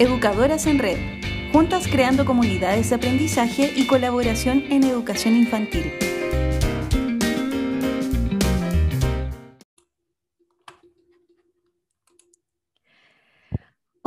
Educadoras en Red, juntas creando comunidades de aprendizaje y colaboración en educación infantil.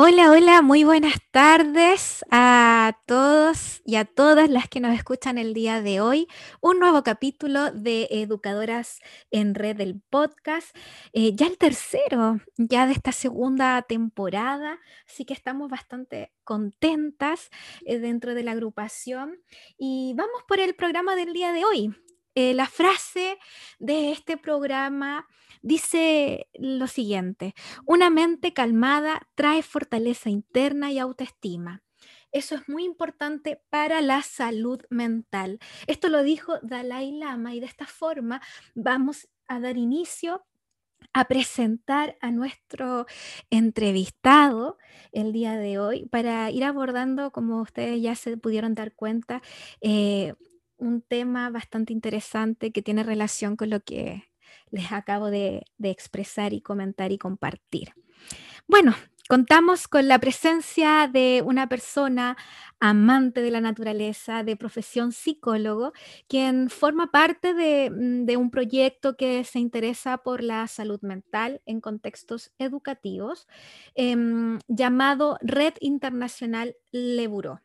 Hola, hola, muy buenas tardes a todos y a todas las que nos escuchan el día de hoy. Un nuevo capítulo de Educadoras en Red del podcast, eh, ya el tercero, ya de esta segunda temporada, así que estamos bastante contentas eh, dentro de la agrupación y vamos por el programa del día de hoy. Eh, la frase de este programa dice lo siguiente, una mente calmada trae fortaleza interna y autoestima. Eso es muy importante para la salud mental. Esto lo dijo Dalai Lama y de esta forma vamos a dar inicio a presentar a nuestro entrevistado el día de hoy para ir abordando, como ustedes ya se pudieron dar cuenta, eh, un tema bastante interesante que tiene relación con lo que les acabo de, expresar y comentar y compartir. Bueno, contamos con la presencia de una persona amante de la naturaleza, de profesión psicólogo, quien forma parte de, mm, un proyecto que se interesa por la salud mental en contextos educativos, em, llamado Red Internacional Leburo.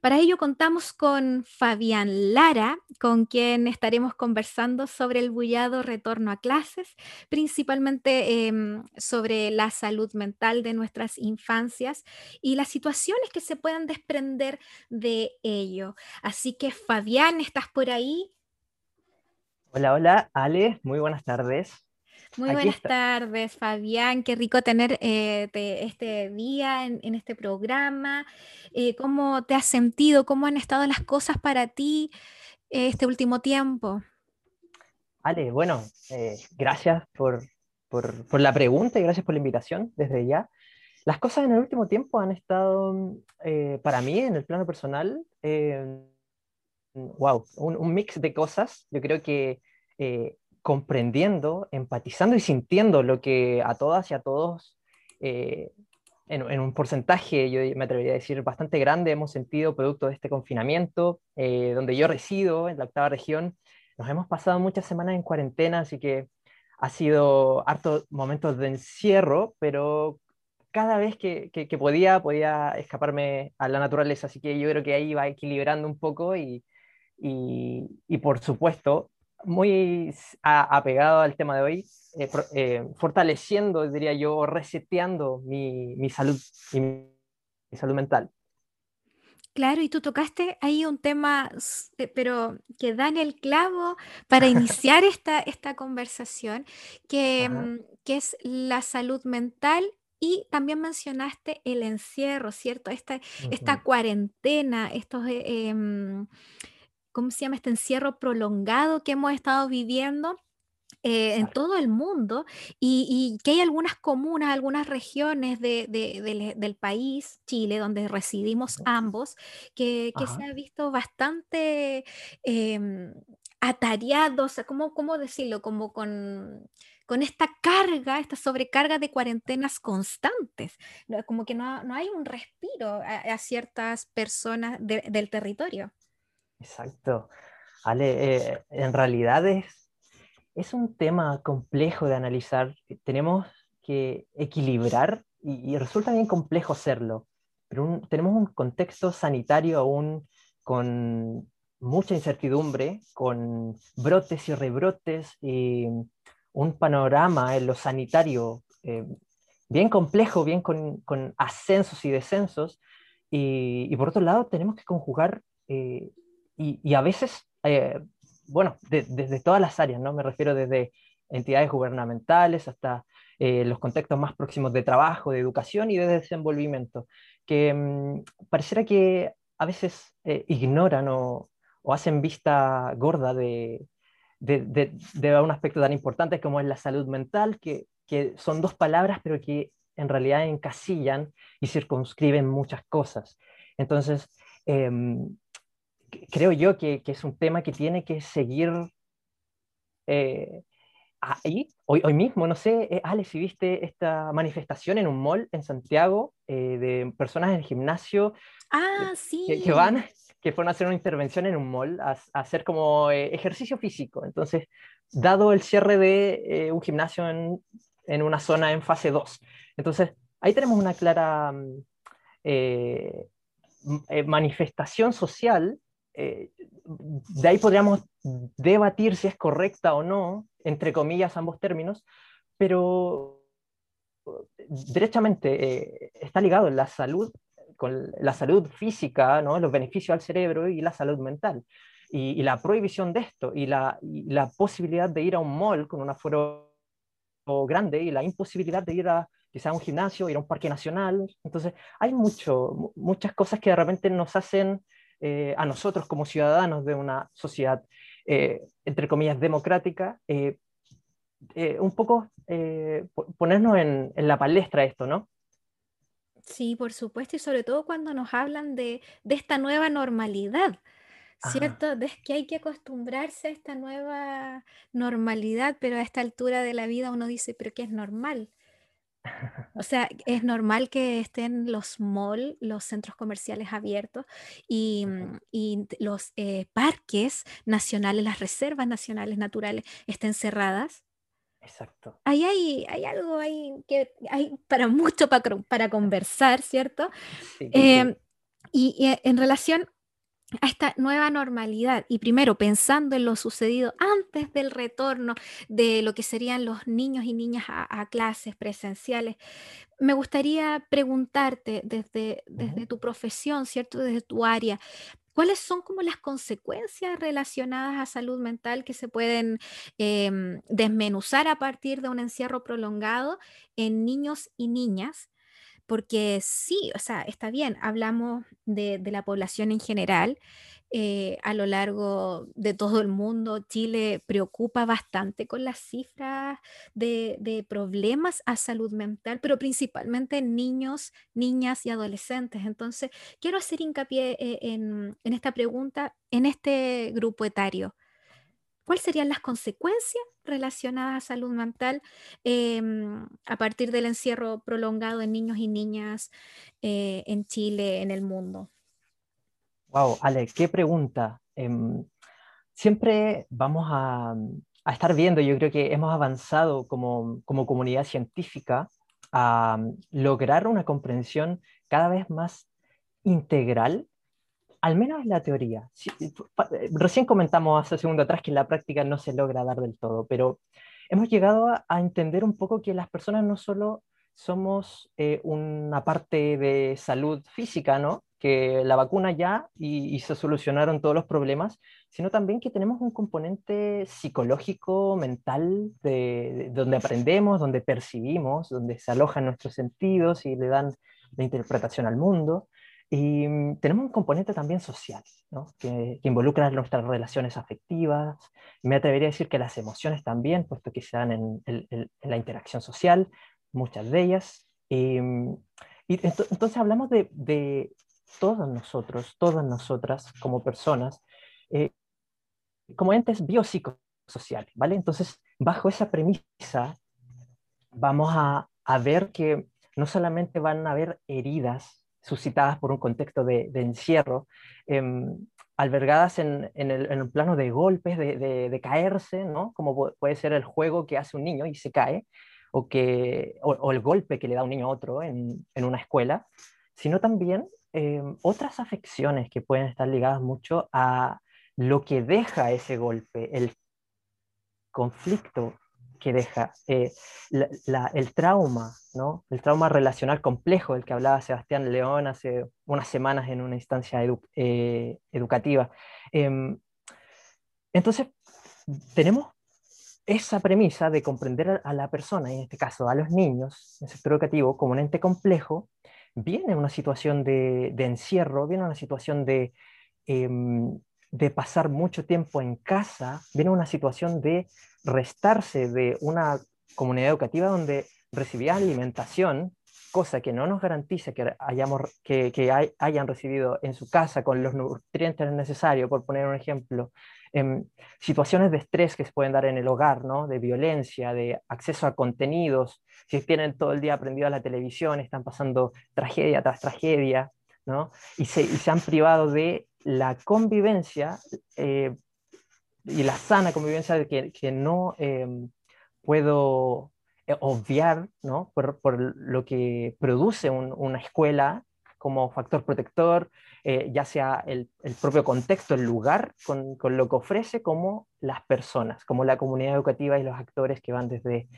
Para ello contamos con Fabián Lara, con quien estaremos conversando sobre el bullado retorno a clases, principalmente em, sobre la salud mental de nuestras infancias y las situaciones que se puedan desprender de ello. Así que Fabián, ¿estás por ahí? Hola, hola, Ale, muy buenas tardes. Muy buenas tardes, Fabián. Qué rico tener eh, este día en, este programa. Eh, ¿Cómo te has sentido? ¿Cómo han estado las cosas para ti eh, este último tiempo? Ale, bueno, gracias por, por, la pregunta y gracias por la invitación desde ya. Las cosas en el último tiempo han estado, para mí, en el plano personal, wow, un, un, mix de cosas. Yo creo que comprendiendo, empatizando y sintiendo lo que a todas y a todos, eh, en, un porcentaje, yo me atrevería a decir, bastante grande, hemos sentido producto de este confinamiento, eh, donde yo resido, en la octava región. Nos hemos pasado muchas semanas en cuarentena, así que ha sido harto momentos de encierro, pero cada vez que, podía, podía escaparme a la naturaleza, así que yo creo que ahí va equilibrando un poco y por supuesto, muy apegado al tema de hoy, eh, eh, fortaleciendo, diría yo, reseteando mi, mi salud y mi, salud mental. Claro, y tú tocaste ahí un tema, eh, pero que da en el clavo para iniciar esta, esta conversación, que, mm, que, es la salud mental y también mencionaste el encierro, ¿cierto? Esta, esta cuarentena, estos... Em, ¿cómo se llama? Este encierro prolongado que hemos estado viviendo. Eh, en todo el mundo y, que hay algunas comunas, algunas regiones del país, Chile, donde residimos ambos, que, se ha visto bastante eh, atareados, ¿cómo, ¿cómo, decirlo? Como con, con esta carga, esta sobrecarga de cuarentenas constantes, como que no, hay un respiro a, ciertas personas del territorio. Exacto. Ale, eh, en realidad es, es un tema complejo de analizar. Tenemos que equilibrar y, resulta bien complejo hacerlo, pero tenemos un contexto sanitario aún con mucha incertidumbre, con brotes y rebrotes y un panorama en lo sanitario eh, bien complejo, bien con, ascensos y descensos. Y, por otro lado, tenemos que conjugar eh, y, a veces, eh, bueno, desde todas las áreas, ¿no? Me refiero desde entidades gubernamentales hasta eh, los contextos más próximos de trabajo, de educación y de desenvolvimiento, que mm, pareciera que a veces eh, ignoran o, hacen vista gorda de, de, de, un aspecto tan importante como es la salud mental, que, que son dos palabras, pero que en realidad encasillan y circunscriben muchas cosas. Entonces, em, creo yo que, es un tema que tiene que seguir eh, ahí, hoy, hoy mismo, no sé, eh, Ale, si viste esta manifestación en un mall en Santiago eh, de personas en el gimnasio ah, sí. que, van, que fueron a hacer una intervención en un mall, a, hacer como ejercicio físico. Entonces, dado el cierre de un gimnasio en, en, una zona en fase 2. Entonces, ahí tenemos una clara mm, manifestación social de ahí podríamos debatir si es correcta o no, entre comillas, ambos términos, pero derechamente eh, está ligado la salud con la salud física, ¿no? los beneficios al cerebro y la salud mental. Y, la prohibición de esto y la, la, posibilidad de ir a un mall con un aforo grande y la imposibilidad de ir a quizá un gimnasio, ir a un parque nacional. Entonces, hay mucho, muchas cosas que de repente nos hacen eh, a nosotros como ciudadanos de una sociedad, eh, entre comillas, democrática, eh, un poco ponernos en, la palestra esto, ¿no? Sí, por supuesto, y sobre todo cuando nos hablan de, esta nueva normalidad, ¿cierto? De que hay que acostumbrarse a esta nueva normalidad, pero a esta altura de la vida uno dice, pero ¿qué es normal? O sea, es normal que estén los malls, los centros comerciales abiertos y, mm, los eh, parques nacionales, las reservas nacionales naturales estén cerradas. Exacto. Ahí hay, hay algo ahí que hay para mucho para, para conversar, ¿cierto? Em, y, y, en relación a esta nueva normalidad y primero pensando en lo sucedido antes del retorno de lo que serían los niños y niñas a, clases presenciales, me gustaría preguntarte desde, desde tu profesión, ¿cierto? Desde tu área, ¿cuáles son como las consecuencias relacionadas a salud mental que se pueden em, desmenuzar a partir de un encierro prolongado en niños y niñas? Porque sí, o sea, está bien, hablamos de, la población en general. Eh, a lo largo de todo el mundo, Chile preocupa bastante con las cifras de, problemas a salud mental, pero principalmente en niños, niñas y adolescentes. Entonces, quiero hacer hincapié eh, en esta pregunta, en este grupo etario. ¿Cuáles serían las consecuencias relacionadas a salud mental em, a partir del encierro prolongado en niños y niñas eh, en Chile, en el mundo? Wow, Ale, qué pregunta. Em, siempre vamos a, estar viendo, yo creo que hemos avanzado como comunidad científica a lograr una comprensión cada vez más integral al menos en la teoría. Eh, recién comentamos hace un segundo atrás que en la práctica no se logra dar del todo, pero hemos llegado a, entender un poco que las personas no solo somos eh, una parte de salud física, ¿no? que la vacuna ya y, se solucionaron todos los problemas, sino también que tenemos un componente psicológico, mental, de, donde aprendemos, donde percibimos, donde se alojan nuestros sentidos y le dan la interpretación al mundo. Y mm, tenemos un componente también social, ¿no? que, involucra nuestras relaciones afectivas. Me atrevería a decir que las emociones también, puesto que se dan en, la interacción social, muchas de ellas. Y, mm, entonces hablamos de, de, todos nosotros, todas nosotras como personas, eh, como entes biopsicosociales, ¿vale? Entonces, bajo esa premisa, vamos a, a ver que no solamente van a haber heridas suscitadas por un contexto de, encierro, em, albergadas en, el, plano de golpes, de, caerse, ¿no? como puede ser el juego que hace un niño y se cae, o, que, o, el golpe que le da un niño a otro en, una escuela, sino también em, otras afecciones que pueden estar ligadas mucho a lo que deja ese golpe, el conflicto que deja, eh, el trauma, ¿no? el trauma relacional complejo del que hablaba Sebastián León hace unas semanas en una instancia eh, educativa. Em, entonces, tenemos esa premisa de comprender a la persona, en este caso a los niños, en el sector educativo, como un ente complejo, viene una situación de, encierro, viene una situación de, em, de pasar mucho tiempo en casa, viene una situación de restarse de una comunidad educativa donde recibía alimentación cosa que no nos garantiza que, hayamos, que, hayan recibido en su casa con los nutrientes necesarios, por poner un ejemplo, em, situaciones de estrés que se pueden dar en el hogar, ¿no? de violencia, de acceso a contenidos, si tienen todo el día aprendido a la televisión, están pasando tragedia tras tragedia, ¿no? y, se, y se han privado de la convivencia eh, y la sana convivencia que, que no em, puedo eh, obviar ¿no? por, por, lo que produce una escuela como factor protector, eh, ya sea el, el, propio contexto, el lugar con, con, lo que ofrece, como las personas, como la comunidad educativa y los actores que van desde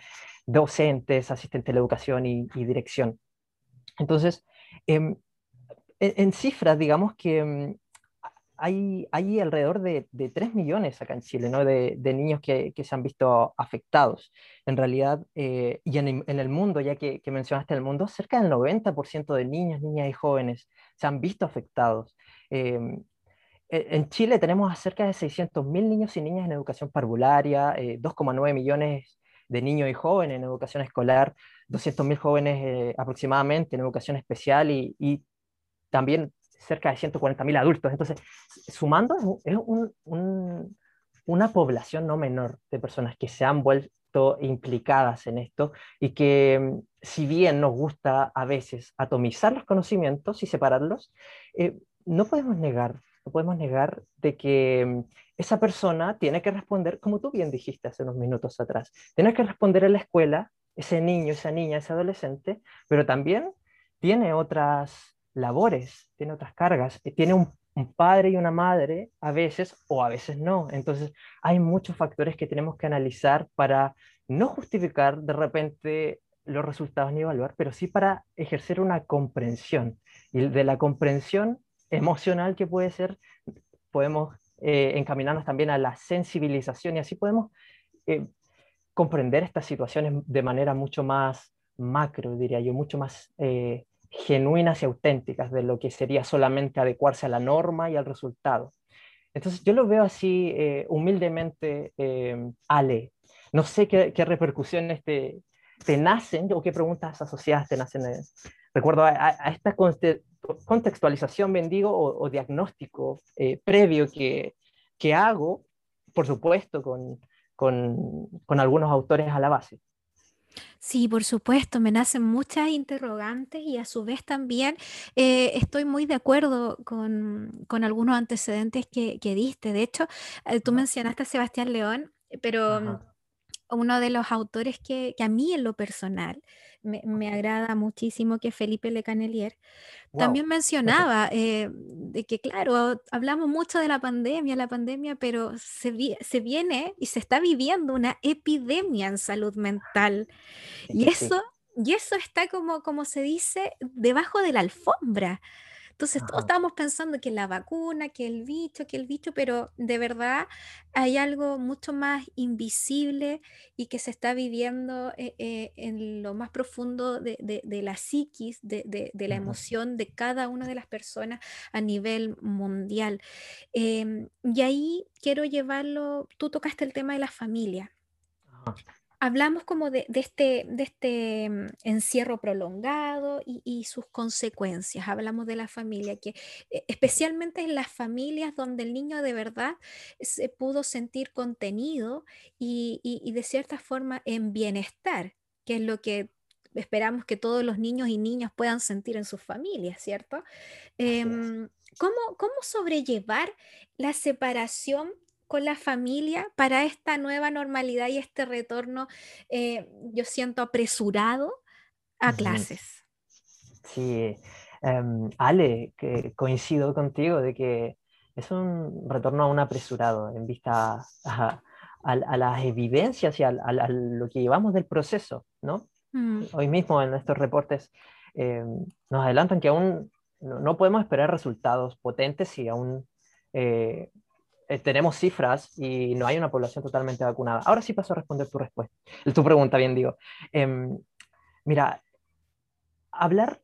docentes, asistentes de la educación y, dirección. Entonces, em, en, cifras, digamos que em, hay, hay alrededor de, de, 3 millones acá en Chile, ¿no? de, de niños que, que, se han visto afectados. En realidad, eh, y en, en, el mundo, ya que, que, mencionaste el mundo, cerca del 90% de niños, niñas y jóvenes se han visto afectados. Em, e, en Chile tenemos a cerca de 600.000 niños y niñas en educación parvularia, 2,9 eh, millones de niños y jóvenes en educación escolar, 200.000 jóvenes eh, aproximadamente en educación especial y, y también cerca de 140.000 adultos. Entonces, sumando, es una población no menor de personas que se han vuelto implicadas en esto y que mm, si bien nos gusta a veces atomizar los conocimientos y separarlos, eh, no podemos negar, no podemos negar de que mm, esa persona tiene que responder, como tú bien dijiste hace unos minutos atrás, tiene que responder en la escuela, ese niño, esa niña, ese adolescente, pero también tiene otras labores, tiene otras cargas, eh, tiene un, padre y una madre a veces o a veces no. Entonces hay muchos factores que tenemos que analizar para no justificar de repente los resultados ni evaluar, pero sí para ejercer una comprensión. Y de la comprensión emocional que puede ser, podemos eh, encaminarnos también a la sensibilización y así podemos eh, comprender estas situaciones de manera mucho más macro, diría yo, mucho más genuinas y auténticas de lo que sería solamente adecuarse a la norma y al resultado. Entonces yo lo veo así eh, humildemente, eh, Ale. No sé qué, repercusiones te, te, nacen o qué preguntas asociadas te nacen. Eh, recuerdo a, esta contextualización, bendigo, o, diagnóstico previo que, que, hago, por supuesto, con, con, con algunos autores a la base. Sí, por supuesto, me nacen muchas interrogantes y a su vez también eh, estoy muy de acuerdo con, algunos antecedentes que, diste. De hecho, eh, tú mencionaste a Sebastián León, pero uno de los autores que, a mí en lo personal me, agrada muchísimo, que Felipe Le Canelier, también mencionaba eh, de que, claro, hablamos mucho de la pandemia, la pandemia, pero se, se viene y se está viviendo una epidemia en salud mental. Y eso, y eso está como, como se dice, debajo de la alfombra. Entonces todos estábamos pensando que la vacuna, que el bicho, que el bicho, pero de verdad hay algo mucho más invisible y que se está viviendo eh, eh, en lo más profundo de, la psiquis, de, la emoción de cada una de las personas a nivel mundial. Em, y ahí quiero llevarlo, tú tocaste el tema de la familia hablamos como de, este, de este mm, encierro prolongado y, sus consecuencias. Hablamos de la familia, que eh, especialmente en las familias donde el niño de verdad se pudo sentir contenido y, de cierta forma en bienestar, que es lo que esperamos que todos los niños y niñas puedan sentir en sus familias, ¿cierto? Em, ¿cómo, ¿Cómo sobrellevar la separación con la familia para esta nueva normalidad y este retorno, eh, yo siento apresurado a clases. Sí, em, Ale, que coincido contigo de que es un retorno a un apresurado en vista a, las evidencias y a, lo que llevamos del proceso, ¿no? Mm. Hoy mismo en estos reportes em, nos adelantan que aún no, podemos esperar resultados potentes y aún eh, eh, tenemos cifras y no hay una población totalmente vacunada. Ahora sí paso a responder tu respuesta, tu pregunta, bien digo. Em, mira, hablar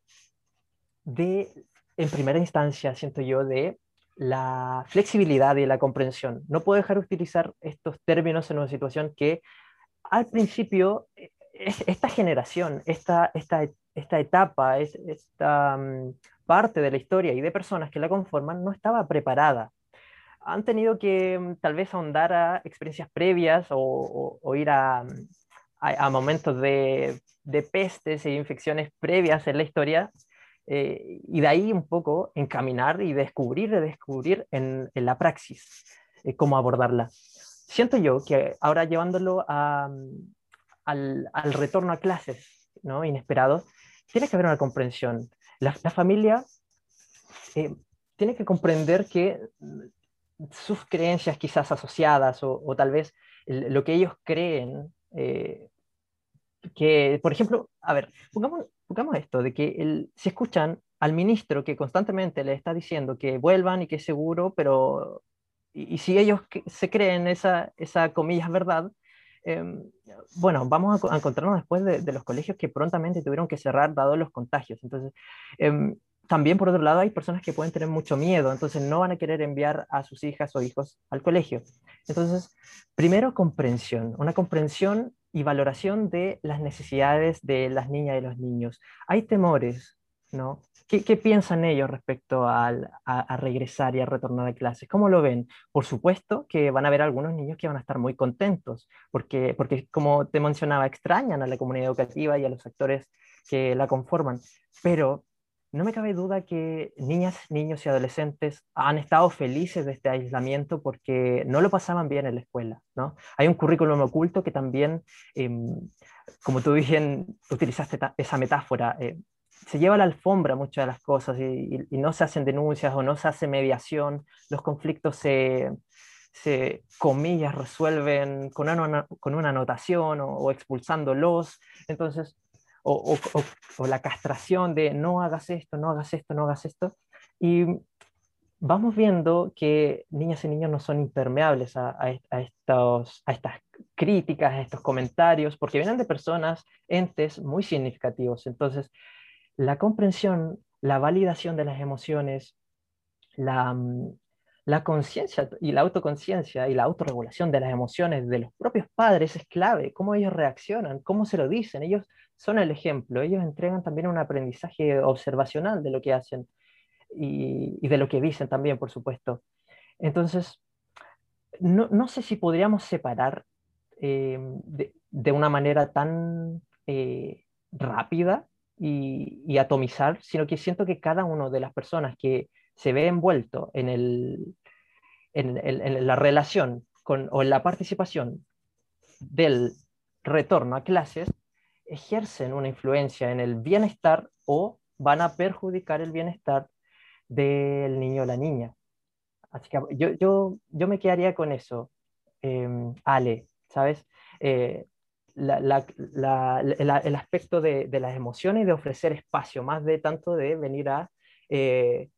de, en primera instancia, siento yo, de la flexibilidad y la comprensión. No puedo dejar de utilizar estos términos en una situación que al principio esta generación, esta, esta esta etapa, esta mm, parte de la historia y de personas que la conforman no estaba preparada. Han tenido que mm, tal vez ahondar a experiencias previas o, ir a, a, momentos de, pestes e infecciones previas en la historia eh, y de ahí un poco encaminar y descubrir, redescubrir en, la praxis eh, cómo abordarla. Siento yo que ahora llevándolo mm, al, retorno a clases ¿no? inesperado, tiene que haber una comprensión. La, familia eh, tiene que comprender que mm, sus creencias quizás asociadas o, tal vez lo que ellos creen, eh, que, por ejemplo, a ver, pongamos, esto, de que el, si escuchan al ministro que constantemente le está diciendo que vuelvan y que es seguro, pero, y, si ellos se creen esa, esa comillas verdad, Em, bueno, vamos a, encontrarnos después de, los colegios que prontamente tuvieron que cerrar dado los contagios. Entonces, em, también por otro lado hay personas que pueden tener mucho miedo, entonces no van a querer enviar a sus hijas o hijos al colegio. Entonces, primero comprensión, una comprensión y valoración de las necesidades de las niñas y los niños. Hay temores, ¿no? ¿Qué, piensan ellos respecto a, regresar y a retornar a clases? ¿Cómo lo ven? Por supuesto que van a haber algunos niños que van a estar muy contentos, porque, porque como te mencionaba, extrañan a la comunidad educativa y a los actores que la conforman, pero no me cabe duda que niñas, niños y adolescentes han estado felices de este aislamiento porque no lo pasaban bien en la escuela, ¿no? Hay un currículum oculto que también, em, como tú bien utilizaste esa metáfora, eh, se lleva la alfombra muchas de las cosas y, no se hacen denuncias o no se hace mediación, los conflictos se, se comillas, resuelven con una, con una anotación o, expulsándolos, entonces, o, o, la castración de no hagas esto, no hagas esto, no hagas esto, y vamos viendo que niñas y niños no son impermeables a, a, estos, a estas críticas, a estos comentarios, porque vienen de personas, entes muy significativos, entonces, la comprensión, la validación de las emociones, la, mm, la conciencia y la autoconciencia y la autorregulación de las emociones de los propios padres es clave, cómo ellos reaccionan, cómo se lo dicen, ellos son el ejemplo, ellos entregan también un aprendizaje observacional de lo que hacen y, de lo que dicen también, por supuesto. Entonces, no, sé si podríamos separar eh, de, una manera tan eh, rápida y, atomizar, sino que siento que cada una de las personas que se ve envuelto en, el, en, la relación con, o en la participación del retorno a clases, ejercen una influencia en el bienestar o van a perjudicar el bienestar del niño o la niña. Así que yo, yo, yo me quedaría con eso, em, Ale, ¿sabes? Eh, el aspecto de, las emociones y de ofrecer espacio, más de tanto de venir a eh,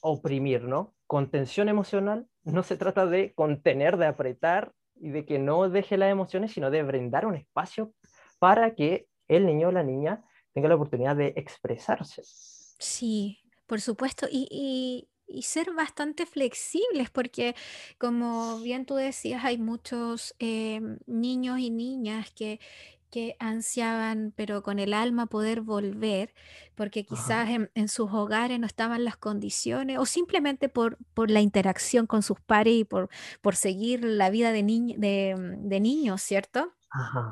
oprimir, ¿no? Contención emocional no se trata de contener, de apretar y de que no deje las emociones, sino de brindar un espacio para que el niño o la niña tenga la oportunidad de expresarse. Sí, por supuesto. y, y ser bastante flexibles, porque como bien tú decías, hay muchos em, niños y niñas que, que ansiaban, pero con el alma poder volver, porque quizás en, sus hogares no estaban las condiciones, o simplemente por, por la interacción con sus pares y por, por seguir la vida de, de, de niños, ¿cierto?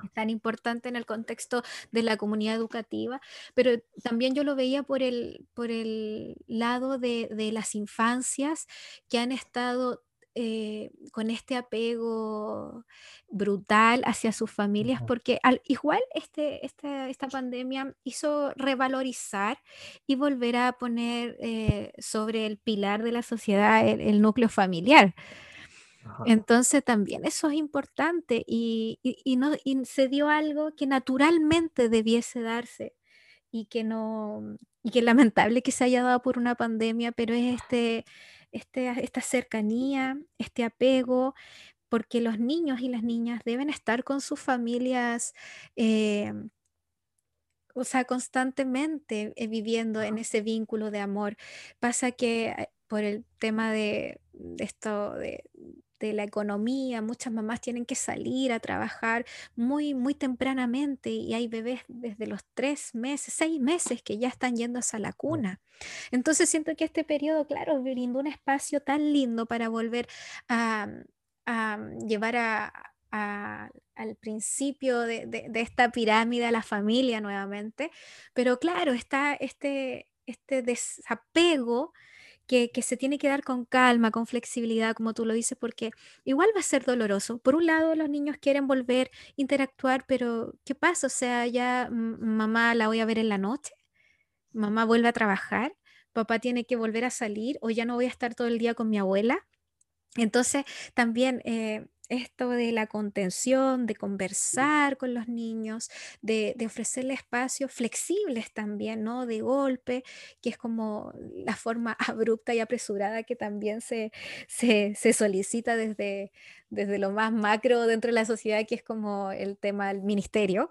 es tan importante en el contexto de la comunidad educativa, pero también yo lo veía por el, por el lado de, las infancias que han estado eh, con este apego brutal hacia sus familias, porque al, igual este, esta pandemia hizo revalorizar y volver a poner eh, sobre el pilar de la sociedad el núcleo familiar. Entonces también eso es importante y, no, se dio algo que naturalmente debiese darse y que no, y que es lamentable que se haya dado por una pandemia, pero es este, este, esta cercanía, este apego, porque los niños y las niñas deben estar con sus familias. Eh, o sea, constantemente eh, viviendo en ese vínculo de amor. Pasa que eh, por el tema de, esto, de, de la economía, muchas mamás tienen que salir a trabajar muy, muy tempranamente y hay bebés desde los tres meses, seis meses que ya están yendo hacia la cuna. Entonces siento que este periodo, claro, brindó un espacio tan lindo para volver a, llevar al principio de, de, esta pirámide a la familia nuevamente. Pero claro, está este, este desapego que, se tiene que dar con calma, con flexibilidad, como tú lo dices, porque igual va a ser doloroso. Por un lado, los niños quieren volver, interactuar, pero ¿qué pasa? O sea, ya mamá la voy a ver en la noche, mamá vuelve a trabajar, papá tiene que volver a salir o ya no voy a estar todo el día con mi abuela. Entonces, también eh, esto de la contención, de conversar con los niños, de, de, ofrecerle espacios flexibles también, ¿no? De golpe, que es como la forma abrupta y apresurada que también se, se, solicita desde, desde lo más macro dentro de la sociedad, que es como el tema del ministerio.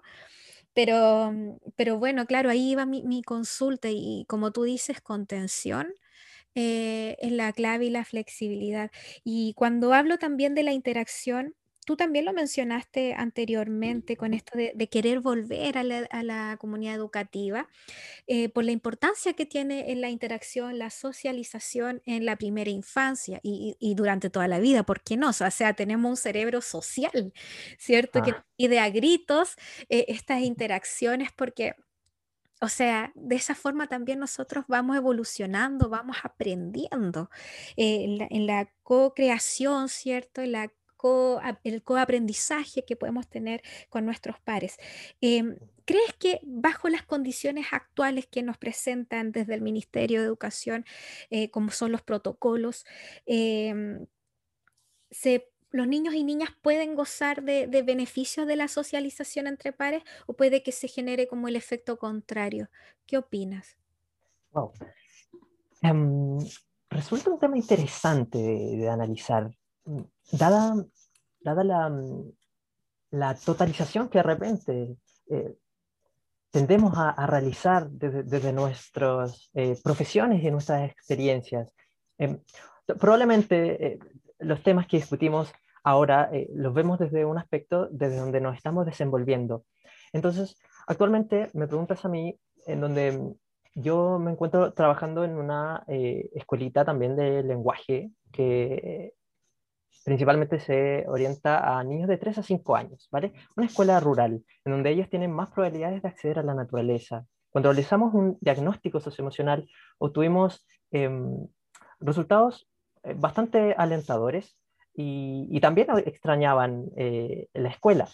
Pero, pero bueno, claro, ahí va mi, mi consulta y como tú dices, contención eh, es la clave y la flexibilidad. Y cuando hablo también de la interacción, tú también lo mencionaste anteriormente con esto de, querer volver a la, comunidad educativa, eh, por la importancia que tiene en la interacción, la socialización en la primera infancia y, durante toda la vida, ¿por qué no? O sea, tenemos un cerebro social, ¿cierto? Que pide a gritos eh, estas interacciones porque o sea, de esa forma también nosotros vamos evolucionando, vamos aprendiendo eh, en la, co-creación, ¿cierto? En la co el coaprendizaje que podemos tener con nuestros pares. Em, ¿Crees que bajo las condiciones actuales que nos presentan desde el Ministerio de Educación, eh, como son los protocolos, em, se los niños y niñas pueden gozar de, beneficios de la socialización entre pares o puede que se genere como el efecto contrario. ¿Qué opinas? Em, resulta un tema interesante de, analizar, dada, la, totalización que de repente eh, tendemos a, realizar desde, nuestras eh, profesiones y nuestras experiencias. Em, probablemente eh, los temas que discutimos ahora eh, los vemos desde un aspecto desde donde nos estamos desenvolviendo. Entonces, actualmente me preguntas a mí, en donde yo me encuentro trabajando en una eh, escuelita también de lenguaje que principalmente se orienta a niños de 3 a 5 años, ¿vale? Una escuela rural, en donde ellos tienen más probabilidades de acceder a la naturaleza. Cuando realizamos un diagnóstico socioemocional, obtuvimos em, resultados eh, bastante alentadores y, también extrañaban eh, la escuela.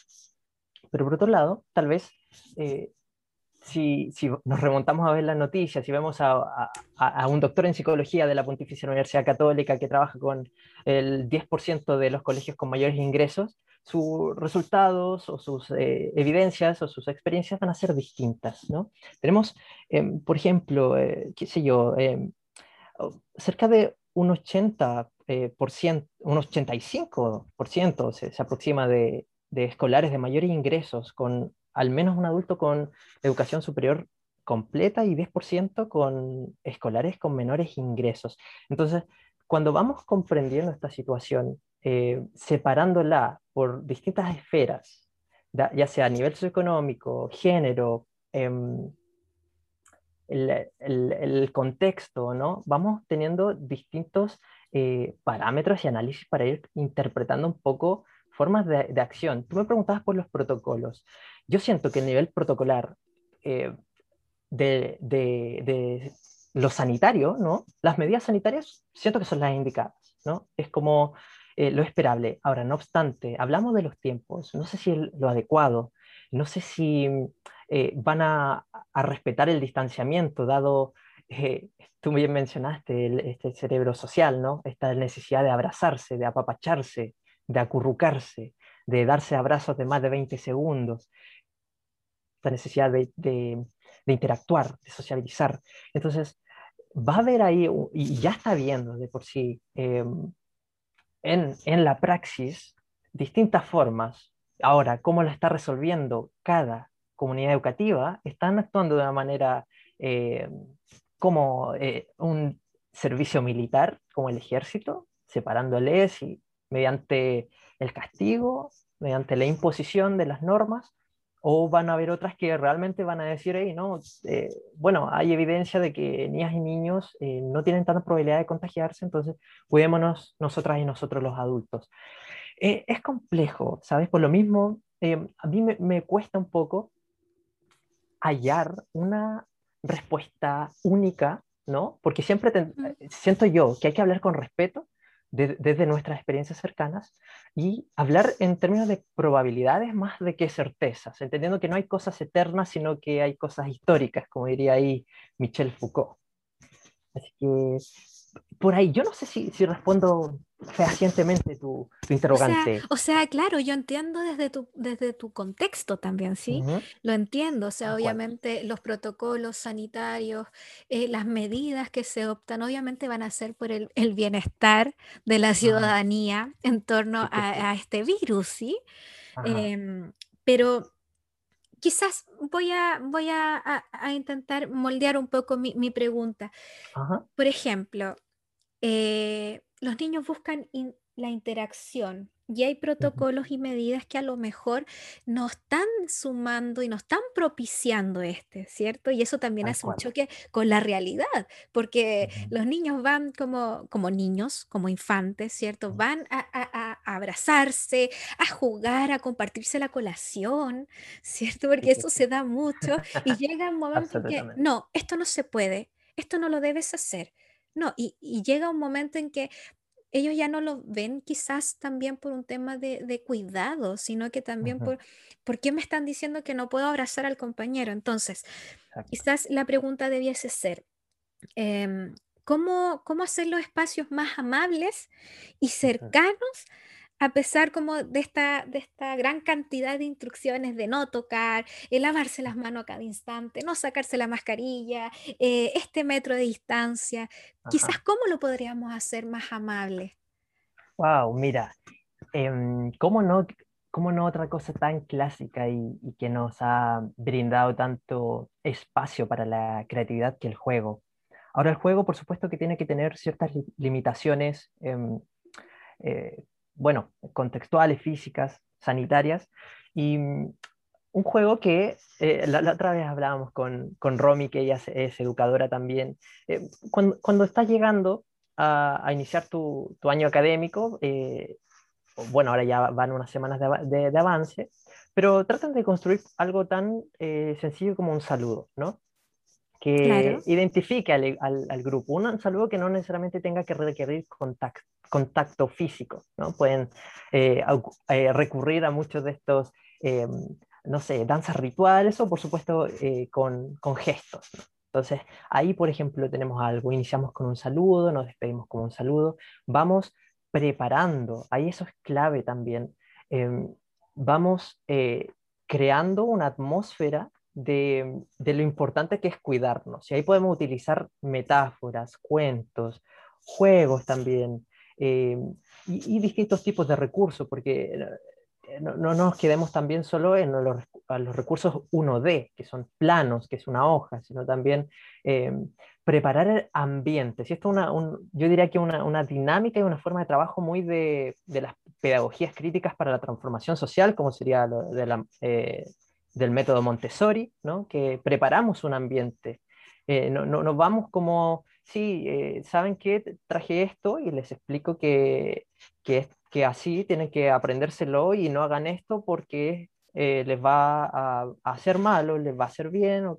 Pero por otro lado, tal vez eh, si, si, nos remontamos a ver las noticias, si vemos a, a, un doctor en psicología de la Pontificia Universidad Católica que trabaja con el 10% de los colegios con mayores ingresos, sus resultados o sus eh, evidencias o sus experiencias van a ser distintas. ¿no? Tenemos, em, por ejemplo, qué sé yo, em, cerca de un 80 eh, por ciento, un 85% se, se aproxima de, de, escolares de mayores ingresos, con al menos un adulto con educación superior completa y 10% con escolares con menores ingresos. Entonces, cuando vamos comprendiendo esta situación, eh, separándola por distintas esferas, ya sea a nivel socioeconómico, género, em, el, el, el, contexto, ¿no? Vamos teniendo distintos eh, parámetros y análisis para ir interpretando un poco formas de, acción. Tú me preguntabas por los protocolos. Yo siento que el nivel protocolar eh, de, de, lo sanitario, ¿no? Las medidas sanitarias siento que son las indicadas, ¿no? Es como eh, lo esperable. Ahora, no obstante, hablamos de los tiempos, no sé si es lo adecuado, no sé si van a, a, respetar el distanciamiento, dado eh, tú bien mencionaste este cerebro social, ¿no? Esta necesidad de abrazarse, de apapacharse, de acurrucarse, de darse abrazos de más de 20 segundos, esta necesidad de, de, interactuar, de socializar. Entonces, va a haber ahí, y ya está viendo de por sí, em, en, en la praxis, distintas formas. Ahora, cómo la está resolviendo cada comunidad educativa, están actuando de una manera eh, como eh, un servicio militar, como el ejército, separándoles y mediante el castigo, mediante la imposición de las normas, o van a haber otras que realmente van a decir, hey, no, eh, bueno, hay evidencia de que niñas y niños eh, no tienen tanta probabilidad de contagiarse, entonces cuidémonos nosotras y nosotros los adultos. Es complejo, ¿sabes? Por lo mismo, a mí me, cuesta un poco hallar una respuesta única, ¿no? Porque siempre siento yo que hay que hablar con respeto desde nuestras experiencias cercanas y hablar en términos de probabilidades más de que certezas, entendiendo que no hay cosas eternas, sino que hay cosas históricas, como diría ahí Michel Foucault. Así que por ahí, yo no sé si, si respondo fehacientemente tu, tu interrogante. O sea, claro, yo entiendo desde tu, desde tu contexto también, ¿sí? Lo entiendo, o sea, obviamente los protocolos sanitarios, eh, las medidas que se optan, obviamente van a ser por el, el bienestar de la ciudadanía en torno a, a, este virus, ¿sí? Eh, pero quizás voy a, voy a, a, intentar moldear un poco mi, mi pregunta. Ajá. Por ejemplo, eh, los niños buscan la interacción y hay protocolos y medidas que a lo mejor nos están sumando y nos están propiciando este, ¿cierto? Y eso también hace un choque con la realidad, porque los niños van como, como niños, como infantes, ¿cierto? Van a, abrazarse, a jugar, a compartirse la colación, ¿cierto? Porque eso se da mucho y llega un momento en que, no, esto no se puede, esto no lo debes hacer. No, y, llega un momento en que ellos ya no lo ven quizás también por un tema de, cuidado, sino que también por, ¿por qué me están diciendo que no puedo abrazar al compañero? Entonces, quizás la pregunta debiese ser, em, ¿cómo, ¿cómo hacer los espacios más amables y cercanos a pesar como de esta, de esta gran cantidad de instrucciones de no tocar, el lavarse las manos a cada instante, no sacarse la mascarilla, eh, este metro de distancia, quizás cómo lo podríamos hacer más amable. Wow, mira, em, ¿cómo, no, ¿cómo no otra cosa tan clásica y, que nos ha brindado tanto espacio para la creatividad que el juego? Ahora el juego, por supuesto, que tiene que tener ciertas limitaciones. Em, eh, bueno, contextuales, físicas, sanitarias. Y mm, un juego que eh, la, otra vez hablábamos con, con Romy, que ella es, educadora también. Eh, cuando, cuando, estás llegando a, a iniciar tu, tu, año académico, eh, bueno, ahora ya van unas semanas de, de, avance, pero tratan de construir algo tan sencillo como un saludo, ¿no? Que identifique al, al, grupo. Un saludo que no necesariamente tenga que requerir contacto, contacto físico, ¿no? Pueden eh, eh, recurrir a muchos de estos, eh, no sé, danzas rituales o por supuesto con, con, gestos. Entonces, ahí, por ejemplo, tenemos algo, iniciamos con un saludo, nos despedimos con un saludo, vamos preparando, ahí eso es clave también, em, vamos creando una atmósfera de, de, lo importante que es cuidarnos. Y ahí podemos utilizar metáforas, cuentos, juegos también, eh, y, distintos tipos de recursos, porque eh, no, no, nos quedemos también solo en los, los, recursos 1D, que son planos, que es una hoja, sino también eh, preparar el ambiente. Si esto una, yo diría que una, una, dinámica y una forma de trabajo muy de, de, las pedagogías críticas para la transformación social, como sería de la, del método Montessori, ¿no? que preparamos un ambiente. no, no, nos vamos como sí, eh, ¿saben qué? Traje esto y les explico que, que, que, así tienen que aprendérselo y no hagan esto porque eh, les va a, hacer mal o les va a hacer bien. O,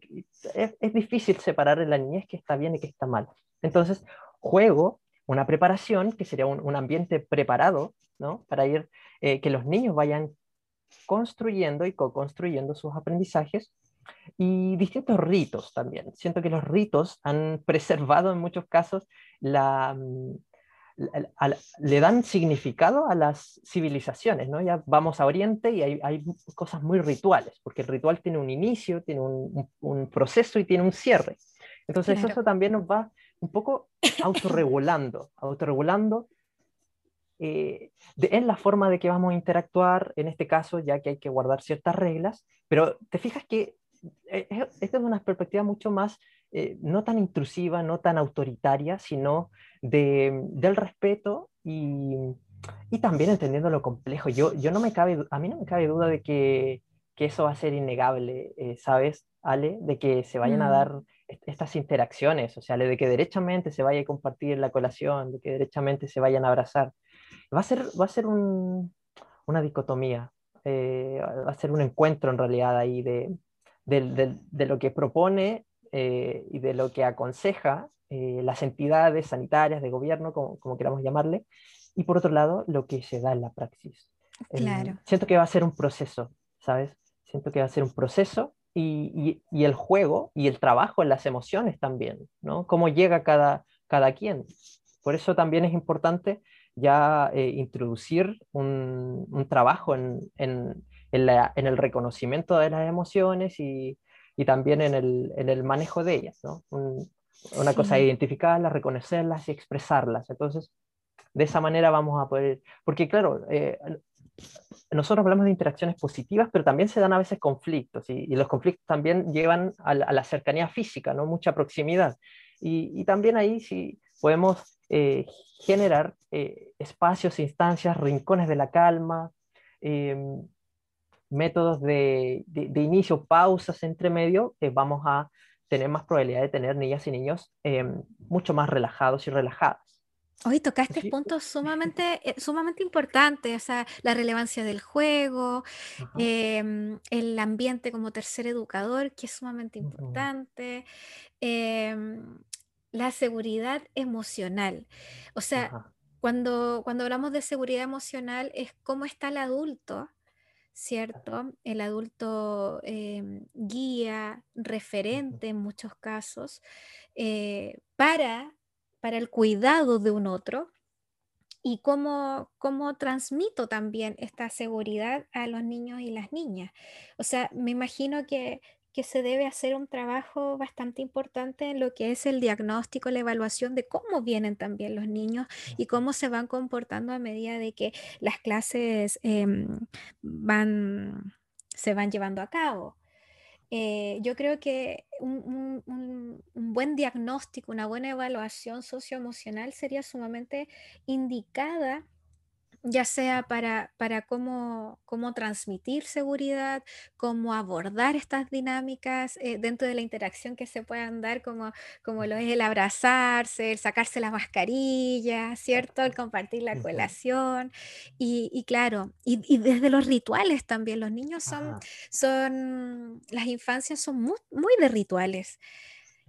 es, es, difícil separar en la niñez que está bien y que está mal. Entonces, juego, una preparación, que sería un, un ambiente preparado, ¿no? Para ir, eh, que los niños vayan construyendo y co-construyendo sus aprendizajes y distintos ritos también. Siento que los ritos han preservado en muchos casos la, mm, le dan significado a las civilizaciones, ¿no? Ya vamos a Oriente y hay, hay cosas muy rituales, porque el ritual tiene un inicio, tiene un, un, proceso y tiene un cierre. Entonces eso también nos va un poco autorregulando, autorregulando eh, en la forma de que vamos a interactuar, en este caso, ya que hay que guardar ciertas reglas, pero te fijas que eh, esta es una perspectiva mucho más, eh, no tan intrusiva, no tan autoritaria, sino de, del respeto y, y también entendiendo lo complejo. Yo, yo no me cabe, a mí no me cabe duda de que, que eso va a ser innegable, eh, ¿sabes, Ale? De que se vayan a mm. dar estas interacciones, o sea, de que derechamente se vaya a compartir la colación, de que derechamente se vayan a abrazar. Va a ser, va a ser un, una dicotomía, eh, va a ser un encuentro en realidad ahí de, de, de, lo que propone eh, y de lo que aconseja las entidades sanitarias de gobierno, como, como queramos llamarle, y por otro lado, lo que se da en la praxis. Claro. siento que va a ser un proceso, ¿sabes? Siento que va a ser un proceso y, y, el juego y el trabajo en las emociones también, ¿no? Cómo llega cada, cada quien. Por eso también es importante ya eh, introducir un, un trabajo en, en, en, la, en, el reconocimiento de las emociones y, y también en el, en el, manejo de ellas, ¿no? una cosa es identificarlas, reconocerlas y expresarlas. Entonces, de esa manera vamos a poder, porque claro, eh, nosotros hablamos de interacciones positivas, pero también se dan a veces conflictos y, los conflictos también llevan a la, cercanía física, ¿no? Mucha proximidad. Y, también ahí sí podemos eh, generar eh, espacios, instancias, rincones de la calma, em, métodos de, de, inicio, pausas entre medio, vamos a tener más probabilidad de tener niñas y niños em, mucho más relajados y relajadas. Hoy tocaste puntos sumamente, eh, sumamente importantes, o sea, la relevancia del juego, em, el ambiente como tercer educador, que es sumamente importante, la seguridad emocional. O sea, cuando, cuando hablamos de seguridad emocional es cómo está el adulto, ¿cierto? El adulto em, guía, referente en muchos casos, eh, para para el cuidado de un otro y cómo, cómo transmito también esta seguridad a los niños y las niñas. O sea, me imagino que, que se debe hacer un trabajo bastante importante en lo que es el diagnóstico, la evaluación de cómo vienen también los niños y cómo se van comportando a medida de que las clases em, van, se van llevando a cabo. Eh, yo creo que un, buen diagnóstico, una buena evaluación socioemocional sería sumamente indicada ya sea para, para cómo, cómo, transmitir seguridad, cómo abordar estas dinámicas eh, dentro de la interacción que se puedan dar, como, como lo es el abrazarse, el sacarse la mascarilla, ¿cierto? El compartir la colación. Y, y claro, y, y, desde los rituales también, los niños son, son las infancias son muy, muy de rituales.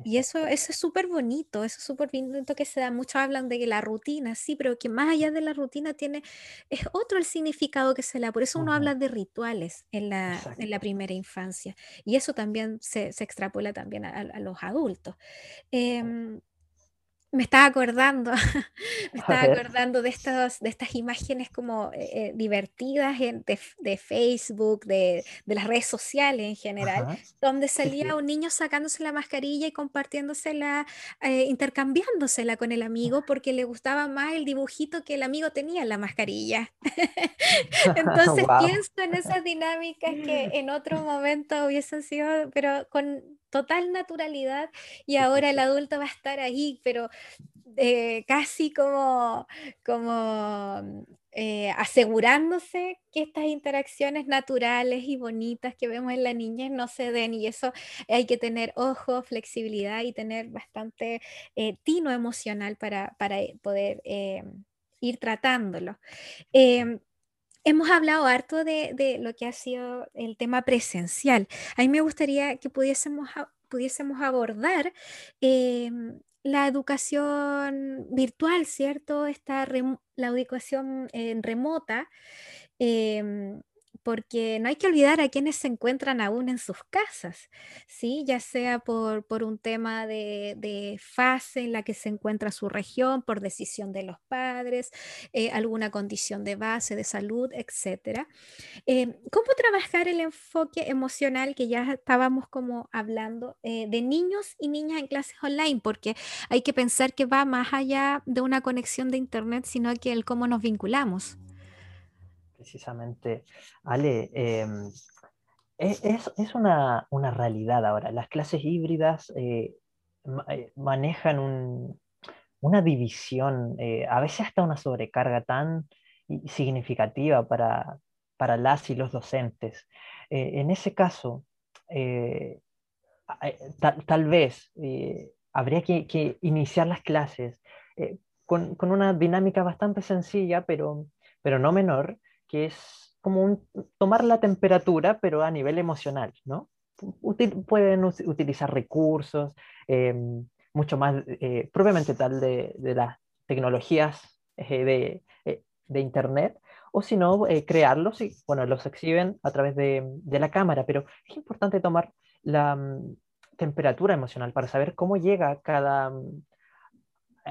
Y eso, eso es súper bonito, eso es súper bonito que se da. Muchos hablan de que la rutina, sí, pero que más allá de la rutina tiene, es otro el significado que se le da. Por eso uno habla de rituales en la, en la primera infancia. Y eso también se, se extrapola también a, a los adultos. Eh, me estaba acordando, me estaba acordando de, estos, de estas imágenes como eh, eh, divertidas de, Facebook, de, las redes sociales en general, donde salía un niño sacándose la mascarilla y compartiéndosela, eh, intercambiándosela con el amigo porque le gustaba más el dibujito que el amigo tenía en la mascarilla. Entonces pienso en esas dinámicas que en otro momento hubiesen sido, pero con total naturalidad y ahora el adulto va a estar ahí, pero eh, casi como, como eh, asegurándose que estas interacciones naturales y bonitas que vemos en la niñez no se den y eso hay que tener ojo, flexibilidad y tener bastante eh, tino emocional para, para poder ir tratándolo. Em, hemos hablado harto de, lo que ha sido el tema presencial. A mí me gustaría que pudiésemos, pudiésemos abordar em, la educación virtual, ¿cierto? Esta la educación remota. Em, porque no hay que olvidar a quienes se encuentran aún en sus casas, ¿sí? ya sea por, un tema de, fase en la que se encuentra su región, por decisión de los padres, eh, alguna condición de base, de salud, etc. Eh, ¿Cómo trabajar el enfoque emocional que ya estábamos como hablando eh, de niños y niñas en clases online? Porque hay que pensar que va más allá de una conexión de Internet, sino que el cómo nos vinculamos precisamente, Ale, em, e, es, una, realidad ahora. Las clases híbridas eh, eh, manejan una división, eh, a veces hasta una sobrecarga tan significativa para, para las y los docentes. En ese caso, tal, vez habría que, iniciar las clases con, con, una dinámica bastante sencilla, pero, pero no menor, que es como tomar la temperatura, pero a nivel emocional, ¿no? pueden utilizar recursos, em, mucho más eh, propiamente tal de, de las tecnologías eh, de, eh, de, Internet, o si no, crearlos y, bueno, los exhiben a través de, de, la cámara, pero es importante tomar la mm, temperatura emocional para saber cómo llega cada mm,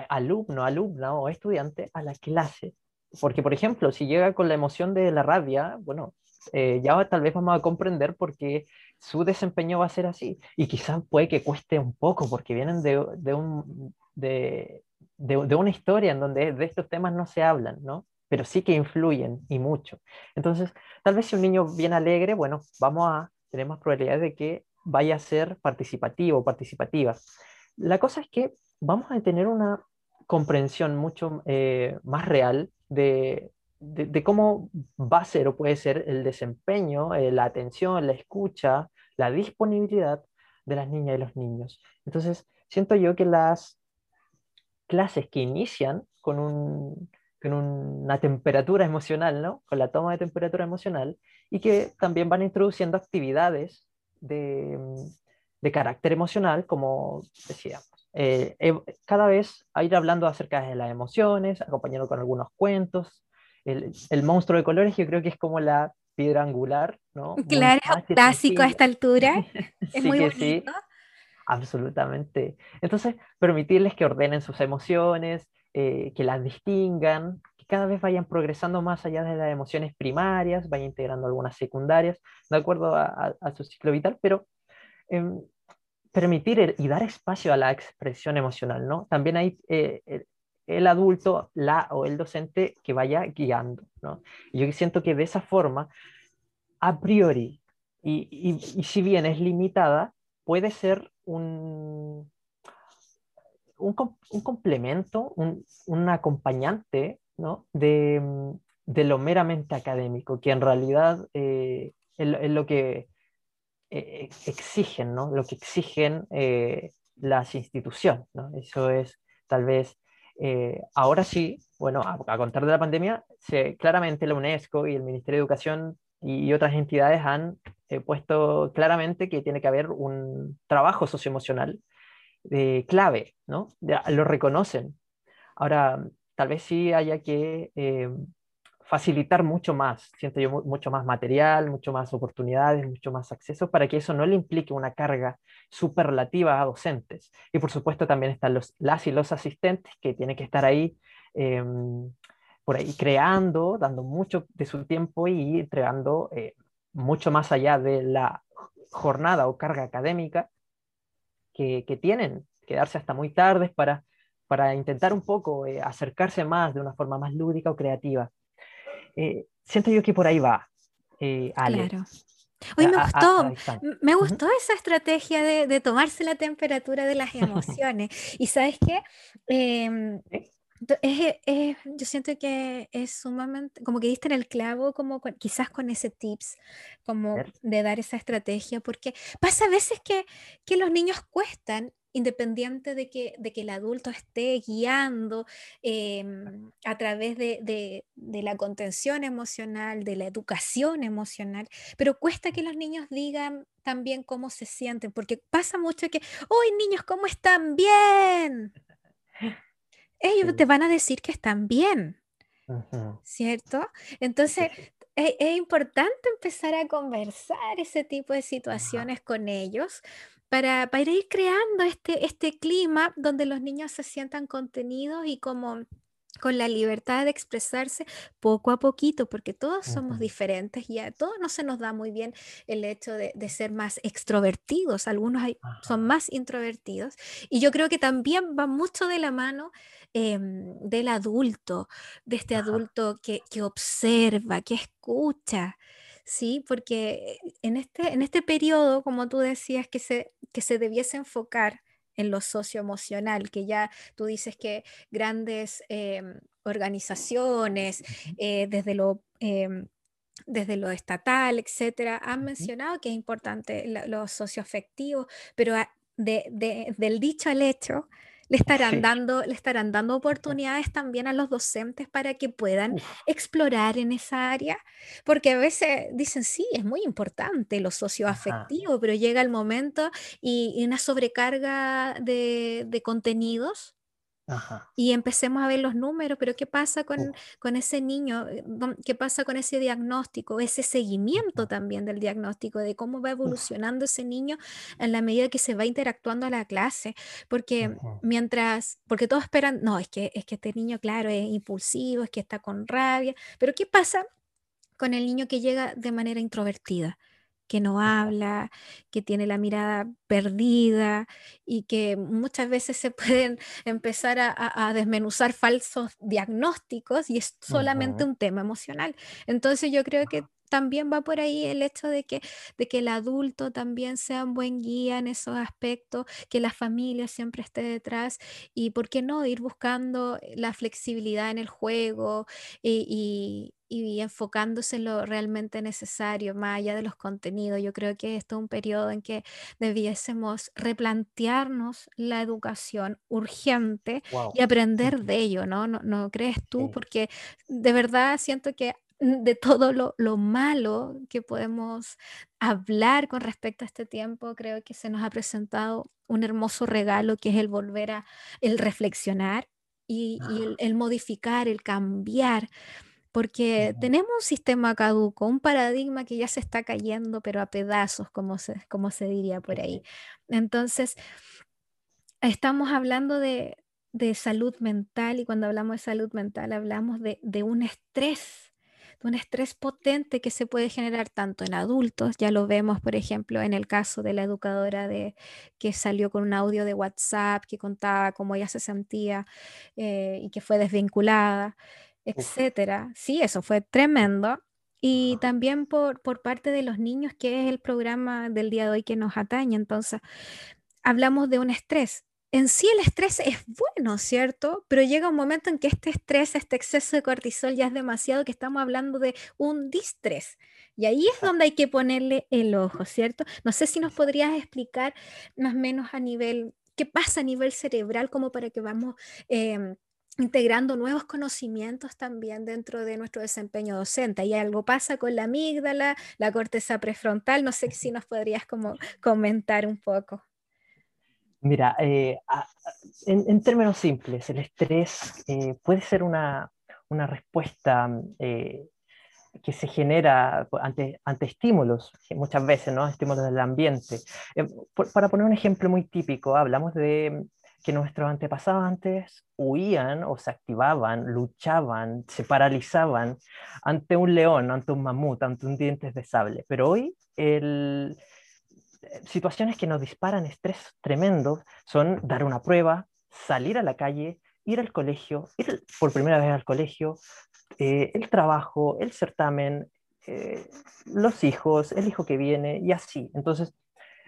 alumno, alumna o estudiante a la clase. Porque, por ejemplo, si llega con la emoción de la rabia, bueno, ya tal vez vamos a comprender por qué su desempeño va a ser así. Y quizás puede que cueste un poco porque vienen de, de, un, de, de, una historia en donde de estos temas no se hablan, ¿no? Pero sí que influyen y mucho. Entonces, tal vez si un niño viene alegre, bueno, vamos a tener más probabilidades de que vaya a ser participativo o participativa. La cosa es que vamos a tener una comprensión mucho eh, más real de, de, cómo va a ser o puede ser el desempeño, eh, la atención, la escucha, la disponibilidad de las niñas y los niños. Entonces, siento yo que las clases que inician con, un, con una temperatura emocional, ¿no? con la toma de temperatura emocional, y que también van introduciendo actividades de, de carácter emocional, como decíamos. Eh, cada vez a ir hablando acerca de las emociones, acompañando con algunos cuentos, el, monstruo de colores yo creo que es como la piedra angular, ¿no? Claro, clásico a esta altura. es muy bonito. Sí, absolutamente. Entonces, permitirles que ordenen sus emociones, eh, que las distingan, que cada vez vayan progresando más allá de las emociones primarias, vayan integrando algunas secundarias, de acuerdo a, su ciclo vital, pero em, permitir y dar espacio a la expresión emocional, ¿no? También hay eh, el adulto la, o el docente que vaya guiando. ¿no? Yo siento que de esa forma, a priori, y, y, si bien es limitada, puede ser un, un, un complemento, un, un acompañante ¿no? de, de, lo meramente académico, que en realidad eh, es, lo que eh, exigen, ¿no? lo que exigen eh, las instituciones. ¿no? Eso es tal vez eh, ahora sí, bueno, a, contar de la pandemia, se, claramente la UNESCO y el Ministerio de Educación y, otras entidades han eh, puesto claramente que tiene que haber un trabajo socioemocional de clave, ¿no? lo reconocen. Ahora, tal vez sí haya que eh, facilitar mucho más, siento yo, mucho más material, mucho más oportunidades, mucho más acceso para que eso no le implique una carga superlativa a docentes. Y por supuesto también están los, las y los asistentes que tienen que estar ahí, em, por ahí creando, dando mucho de su tiempo y entregando eh, mucho más allá de la jornada o carga académica que, que tienen, quedarse hasta muy tarde para, para intentar un poco eh, acercarse más de una forma más lúdica o creativa. Eh, siento yo que por ahí va. Eh, Claro. Hoy me gustó, me gustó esa estrategia de, tomarse la temperatura de las emociones. y sabes qué, em, yo siento que es sumamente, como que diste en el clavo, como quizás con ese tips, como de dar esa estrategia, porque pasa a veces que, que los niños cuestan independiente de que, de que el adulto esté guiando em, a través de, la contención emocional, de la educación emocional, pero cuesta que los niños digan también cómo se sienten, porque pasa mucho que, ¡Hoy niños, ¿cómo están? Bien. Ellos te van a decir que están bien, ¿cierto? Entonces, es, es, importante empezar a conversar ese tipo de situaciones con ellos para, para ir creando este, este clima donde los niños se sientan contenidos y como con la libertad de expresarse poco a poquito, porque todos somos diferentes y a todos no se nos da muy bien el hecho de, ser más extrovertidos, algunos son más introvertidos, y yo creo que también va mucho de la mano em, del adulto, de este adulto que, que observa, que escucha, ¿sí? Porque en este, en este periodo, como tú decías, que se, que se debiese enfocar en lo socioemocional, que ya tú dices que grandes em, organizaciones, eh, desde lo... Em, desde lo estatal, etcétera, han mencionado que es importante lo, socioafectivo, pero del dicho al hecho, le estarán, dando, le estarán dando oportunidades también a los docentes para que puedan explorar en esa área, porque a veces dicen, sí, es muy importante lo socioafectivo, pero llega el momento y, una sobrecarga de, de contenidos y empecemos a ver los números, pero ¿qué pasa con, con, ese niño? Eh, ¿Qué pasa con ese diagnóstico? Ese seguimiento también del diagnóstico, de cómo va evolucionando ese niño en la medida que se va interactuando a la clase. Porque mientras, porque todos esperan, no, es que, es que este niño, claro, es impulsivo, es que está con rabia, pero ¿qué pasa con el niño que llega de manera introvertida? Que no habla, que tiene la mirada perdida y que muchas veces se pueden empezar a, desmenuzar falsos diagnósticos y es solamente un tema emocional. Entonces yo creo que también va por ahí el hecho de que, de que el adulto también sea un buen guía en esos aspectos, que la familia siempre esté detrás y, ¿por qué no?, ir buscando la flexibilidad en el juego y, y enfocándose en lo realmente necesario, más allá de los contenidos. Yo creo que esto es un periodo en que debiésemos replantearnos la educación urgente y aprender de ello, ¿no? ¿No, crees tú? Porque de verdad siento que de todo lo, lo, malo que podemos hablar con respecto a este tiempo, creo que se nos ha presentado un hermoso regalo que es el volver a, el reflexionar y, el, el, modificar, el cambiar porque tenemos un sistema caduco, un paradigma que ya se está cayendo, pero a pedazos, como se, como se diría por ahí. Entonces, estamos hablando de, salud mental y cuando hablamos de salud mental hablamos de, un estrés, de un estrés potente que se puede generar tanto en adultos, ya lo vemos, por ejemplo, en el caso de la educadora de, que salió con un audio de WhatsApp que contaba cómo ella se sentía eh, y que fue desvinculada etcétera. Sí, eso fue tremendo. Y también por, por parte de los niños, que es el programa del día de hoy que nos atañe. Entonces, hablamos de un estrés. En sí el estrés es bueno, ¿cierto? Pero llega un momento en que este estrés, este exceso de cortisol ya es demasiado, que estamos hablando de un distrés. Y ahí es donde hay que ponerle el ojo, ¿cierto? No sé si nos podrías explicar más o menos a nivel, qué pasa a nivel cerebral, como para que vamos... Em, integrando nuevos conocimientos también dentro de nuestro desempeño docente. Y algo pasa con la amígdala, la corteza prefrontal, no sé si nos podrías como comentar un poco. Mira, eh, en, términos simples, el estrés eh, puede ser una, una respuesta eh, que se genera ante, ante estímulos, muchas veces, ¿no? Estímulos del ambiente. para poner un ejemplo muy típico, hablamos de que nuestros antepasados antes huían o se activaban, luchaban, se paralizaban ante un león, ante un mamut, ante un dientes de sable. Pero hoy el, situaciones que nos disparan estrés tremendo son dar una prueba, salir a la calle, ir al colegio, ir por primera vez al colegio, eh, el trabajo, el certamen, eh, los hijos, el hijo que viene y así. Entonces,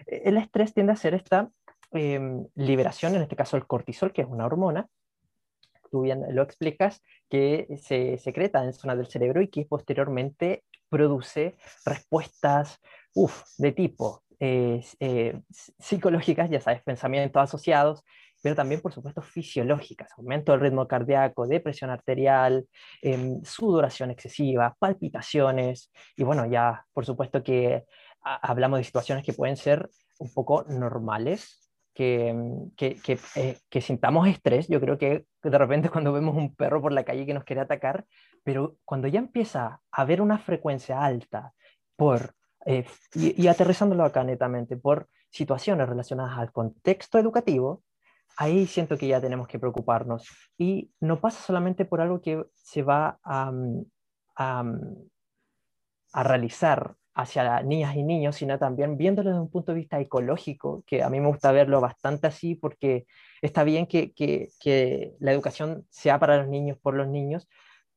el estrés tiende a ser esta Em, liberación, en este caso el cortisol, que es una hormona, tú bien lo explicas, que se secreta en zona del cerebro y que posteriormente produce respuestas de tipo eh, psicológicas, ya sabes, pensamientos asociados, pero también, por supuesto, fisiológicas, aumento del ritmo cardíaco, depresión arterial, em, sudoración excesiva, palpitaciones, y bueno, ya, por supuesto que hablamos de situaciones que pueden ser un poco normales, Mm, eh, que, sintamos estrés. Yo creo que de repente cuando vemos un perro por la calle que nos quiere atacar, pero cuando ya empieza a haber una frecuencia alta por, eh, y, aterrizándolo acá netamente, por situaciones relacionadas al contexto educativo, ahí siento que ya tenemos que preocuparnos. Y no pasa solamente por algo que se va a, mm, mm, a realizar hacia niñas y niños, sino también viéndolo desde un punto de vista ecológico, que a mí me gusta verlo bastante así, porque está bien que, que, la educación sea para los niños, por los niños,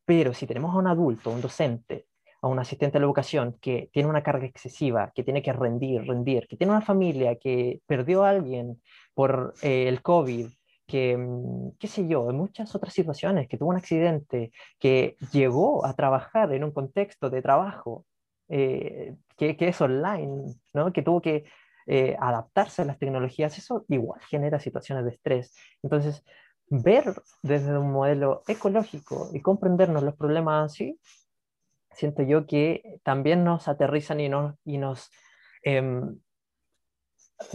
pero si tenemos a un adulto, un docente, a un asistente de la educación que tiene una carga excesiva, que tiene que rendir, rendir, que tiene una familia que perdió a alguien por eh, el COVID, que, mm, qué sé yo, en muchas otras situaciones, que tuvo un accidente, que llegó a trabajar en un contexto de trabajo eh, que, que, es online, ¿no? que tuvo que eh, adaptarse a las tecnologías, eso igual genera situaciones de estrés. Entonces, ver desde un modelo ecológico y comprendernos los problemas así, siento yo que también nos aterrizan y nos, y nos em,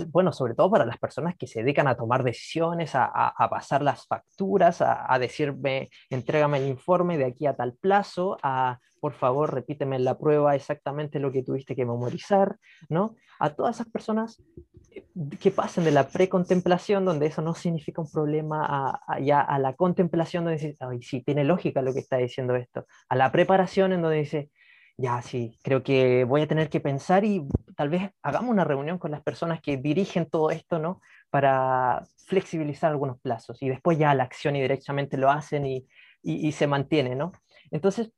bueno, sobre todo para las personas que se dedican a tomar decisiones, a, a, pasar las facturas, a, decirme, entrégame el informe de aquí a tal plazo, a, por favor, repíteme en la prueba exactamente lo que tuviste que memorizar, ¿no? A todas esas personas eh, que pasen de la precontemplación, donde eso no significa un problema, a, ya a la contemplación, donde dice, ay, sí, tiene lógica lo que está diciendo esto, a la preparación, en donde dice, ya, sí, creo que voy a tener que pensar y tal vez hagamos una reunión con las personas que dirigen todo esto, ¿no? Para flexibilizar algunos plazos y después ya la acción y directamente lo hacen y, y, y se mantiene, ¿no? Entonces,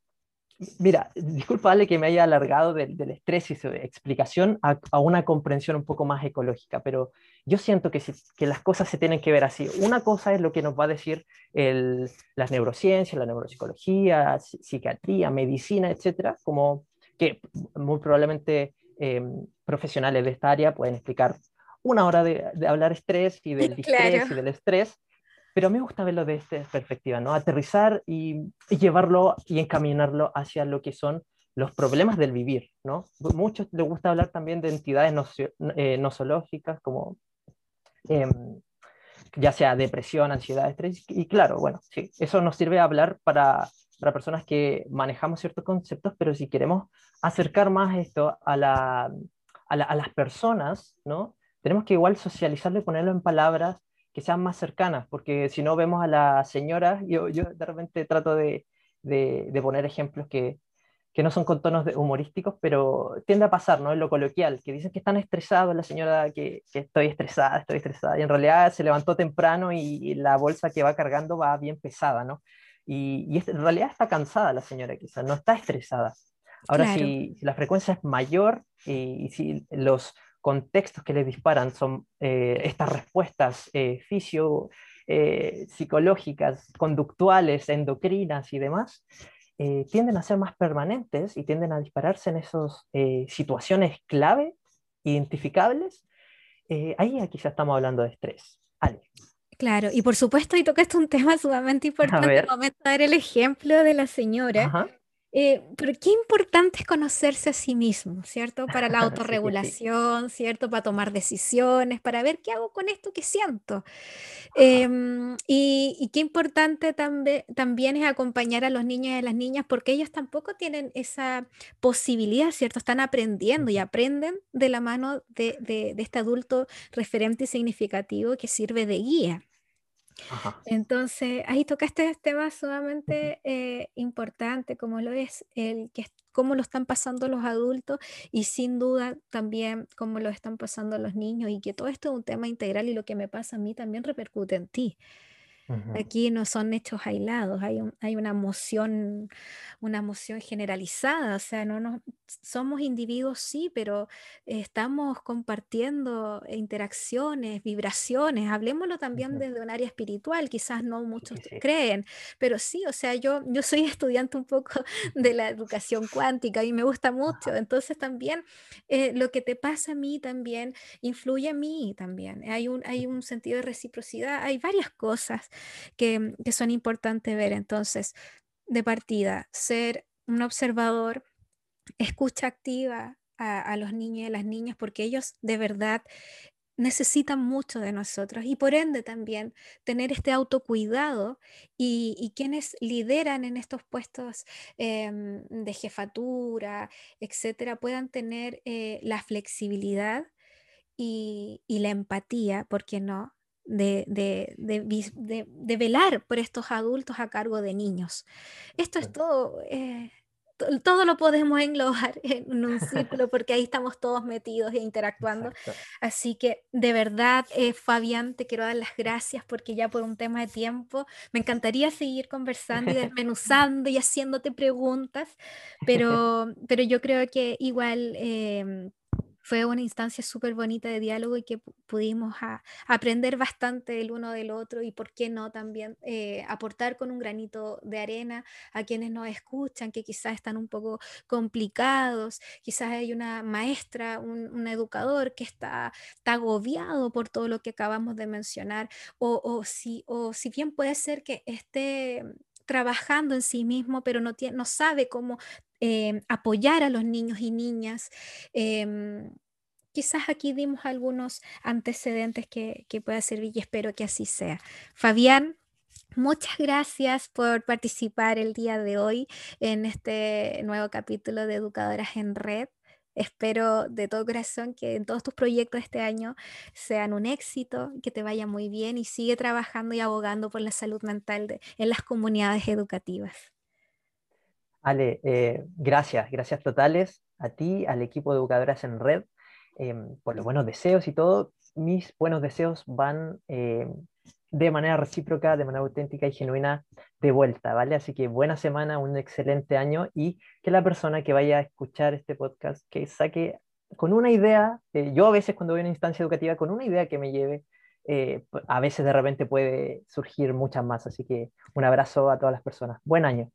Mira, disculpa que me haya alargado del, del estrés y su explicación a, a, una comprensión un poco más ecológica, pero yo siento que, si, que, las cosas se tienen que ver así. Una cosa es lo que nos va a decir el, las neurociencias, la neuropsicología, psiquiatría, medicina, etcétera, como que muy probablemente eh, profesionales de esta área pueden explicar una hora de, de hablar estrés y del distrés claro. y del estrés, pero me gusta verlo de esta perspectiva, ¿no? Aterrizar y, y, llevarlo y encaminarlo hacia lo que son los problemas del vivir, ¿no? Muchos les gusta hablar también de entidades eh, nosológicas como eh, ya sea depresión, ansiedad, estrés, y claro, bueno, sí, eso nos sirve a hablar para, para personas que manejamos ciertos conceptos, pero si queremos acercar más esto a, la, a, la, a las personas, ¿no? Tenemos que igual socializarlo y ponerlo en palabras que sean más cercanas, porque si no vemos a la señora, yo, yo de repente trato de, de, de poner ejemplos que, que, no son con tonos humorísticos, pero tiende a pasar, ¿no? En lo coloquial, que dicen que están estresados, la señora que, que, estoy estresada, estoy estresada, y en realidad se levantó temprano y, la bolsa que va cargando va bien pesada, ¿no? Y, y en realidad está cansada la señora, quizás, no está estresada. Ahora, claro. si, si, la frecuencia es mayor y, y si los contextos que les disparan son eh, estas respuestas eh, fisio, eh, psicológicas, conductuales, endocrinas y demás, eh, tienden a ser más permanentes y tienden a dispararse en esas eh, situaciones clave, identificables. ahí quizá estamos hablando de estrés. Ale. Claro, y por supuesto, y tocaste un tema sumamente importante, el momento de dar el ejemplo de la señora. Ajá eh, pero qué importante es conocerse a sí mismo, ¿cierto? Para la autorregulación. ¿cierto? Para tomar decisiones, para ver qué hago con esto que siento. Eh, y, y, qué importante también, también es acompañar a los niños y a las niñas porque ellos tampoco tienen esa posibilidad, ¿cierto? Están aprendiendo y aprenden de la mano de, de, de este adulto referente y significativo que sirve de guía. Ajá. Entonces, ahí tocaste este tema sumamente eh, importante, como lo es el que cómo lo están pasando los adultos y sin duda también cómo lo están pasando los niños y que todo esto es un tema integral y lo que me pasa a mí también repercute en ti. Aquí no son hechos aislados, hay, un, hay una emoción, una emoción generalizada, o sea, no nos, somos individuos sí, pero estamos compartiendo interacciones, vibraciones, hablemoslo también desde un área espiritual, quizás no muchos sí, sí. creen, pero sí, o sea, yo, yo soy estudiante un poco de la educación cuántica y me gusta mucho, entonces también eh, lo que te pasa a mí también influye a mí también, hay un, hay un sentido de reciprocidad, hay varias cosas que, son importantes ver. Entonces, de partida, ser un observador, escucha activa a, los niños y a las niñas, porque ellos de verdad necesitan mucho de nosotros y por ende también tener este autocuidado y, y quienes lideran en estos puestos eh, de jefatura, etcétera, puedan tener eh, la flexibilidad y, y, la empatía, ¿por qué no? De, de, de, de, velar por estos adultos a cargo de niños. Esto es todo, eh, todo lo podemos englobar en un círculo porque ahí estamos todos metidos e interactuando. Así que de verdad, eh, Fabián, te quiero dar las gracias porque ya por un tema de tiempo me encantaría seguir conversando y desmenuzando y haciéndote preguntas, pero, pero yo creo que igual... Em, fue una instancia súper bonita de diálogo y que pudimos aprender bastante el uno del otro y por qué no también eh, aportar con un granito de arena a quienes nos escuchan, que quizás están un poco complicados, quizás hay una maestra, un, educador que está, agobiado por todo lo que acabamos de mencionar, o, o, si, o si bien puede ser que esté trabajando en sí mismo, pero no, tiene, no sabe cómo Em, apoyar a los niños y niñas. Em, quizás aquí dimos algunos antecedentes que, que pueda servir y espero que así sea. Fabián, Muchas gracias por participar el día de hoy en este nuevo capítulo de Educadoras en Red. Espero de todo corazón que en todos tus proyectos este año sean un éxito, que te vaya muy bien y sigue trabajando y abogando por la salud mental en las comunidades educativas. Ale, eh, gracias, gracias totales a ti, al equipo de Educadoras en Red, em, por los buenos deseos y todo. Mis buenos deseos van em, de manera recíproca, de manera auténtica y genuina de vuelta, ¿vale? Así que buena semana, un excelente año y que la persona que vaya a escuchar este podcast, que saque con una idea, eh, yo a veces cuando voy a una instancia educativa, con una idea que me lleve, eh, a veces de repente puede surgir muchas más. Así que un abrazo a todas las personas. Buen año.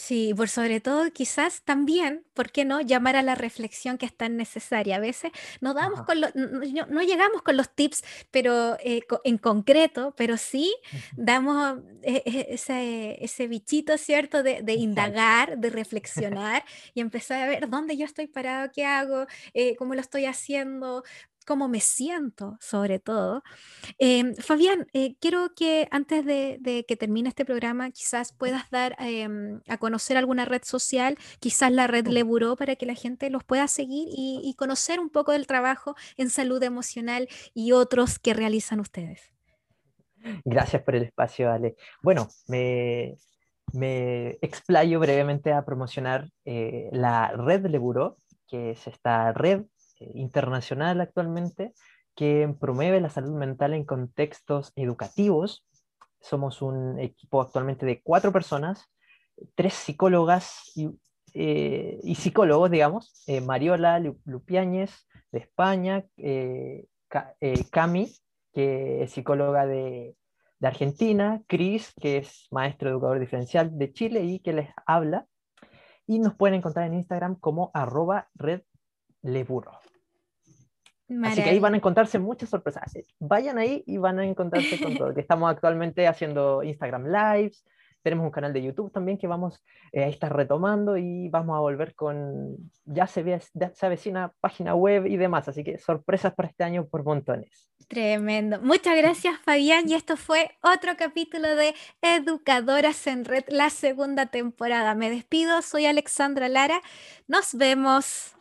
Sí, por sobre todo quizás también, ¿por qué no? Llamar a la reflexión que es tan necesaria. A veces no, damos con no, llegamos con los tips, pero eh, en concreto, pero sí damos e, e, ese, ese bichito, ¿cierto? De, indagar, de reflexionar y empezar a ver dónde yo estoy parado, qué hago, eh, cómo lo estoy haciendo, cómo me siento, sobre todo. Em, Fabián, eh, quiero que antes de, que termine este programa, quizás puedas dar em, a conocer alguna red social, quizás la red Leburó, para que la gente los pueda seguir y, conocer un poco del trabajo en salud emocional y otros que realizan ustedes. Gracias por el espacio, Ale. Bueno, me, explayo brevemente a promocionar eh, la red Leburó, que es esta red internacional actualmente que promueve la salud mental en contextos educativos. Somos un equipo actualmente de cuatro personas, tres psicólogas y, eh, psicólogos, digamos, eh, Mariola Lupiáñez de España, eh, Cami, que es psicóloga de, de Argentina, Cris, que es maestro educador diferencial de Chile y que les habla. Y nos pueden encontrar en Instagram como arroba redleburo. Así que ahí van a encontrarse muchas sorpresas. Vayan ahí y van a encontrarse con todo. Que estamos actualmente haciendo Instagram Lives, tenemos un canal de YouTube también que vamos eh, a estar retomando y vamos a volver con, ya se, ve, ya se avecina página web y demás, así que sorpresas para este año por montones. Tremendo. Muchas gracias Fabián y esto fue otro capítulo de Educadoras en Red, la segunda temporada. Me despido, soy Alexandra Lara, nos vemos.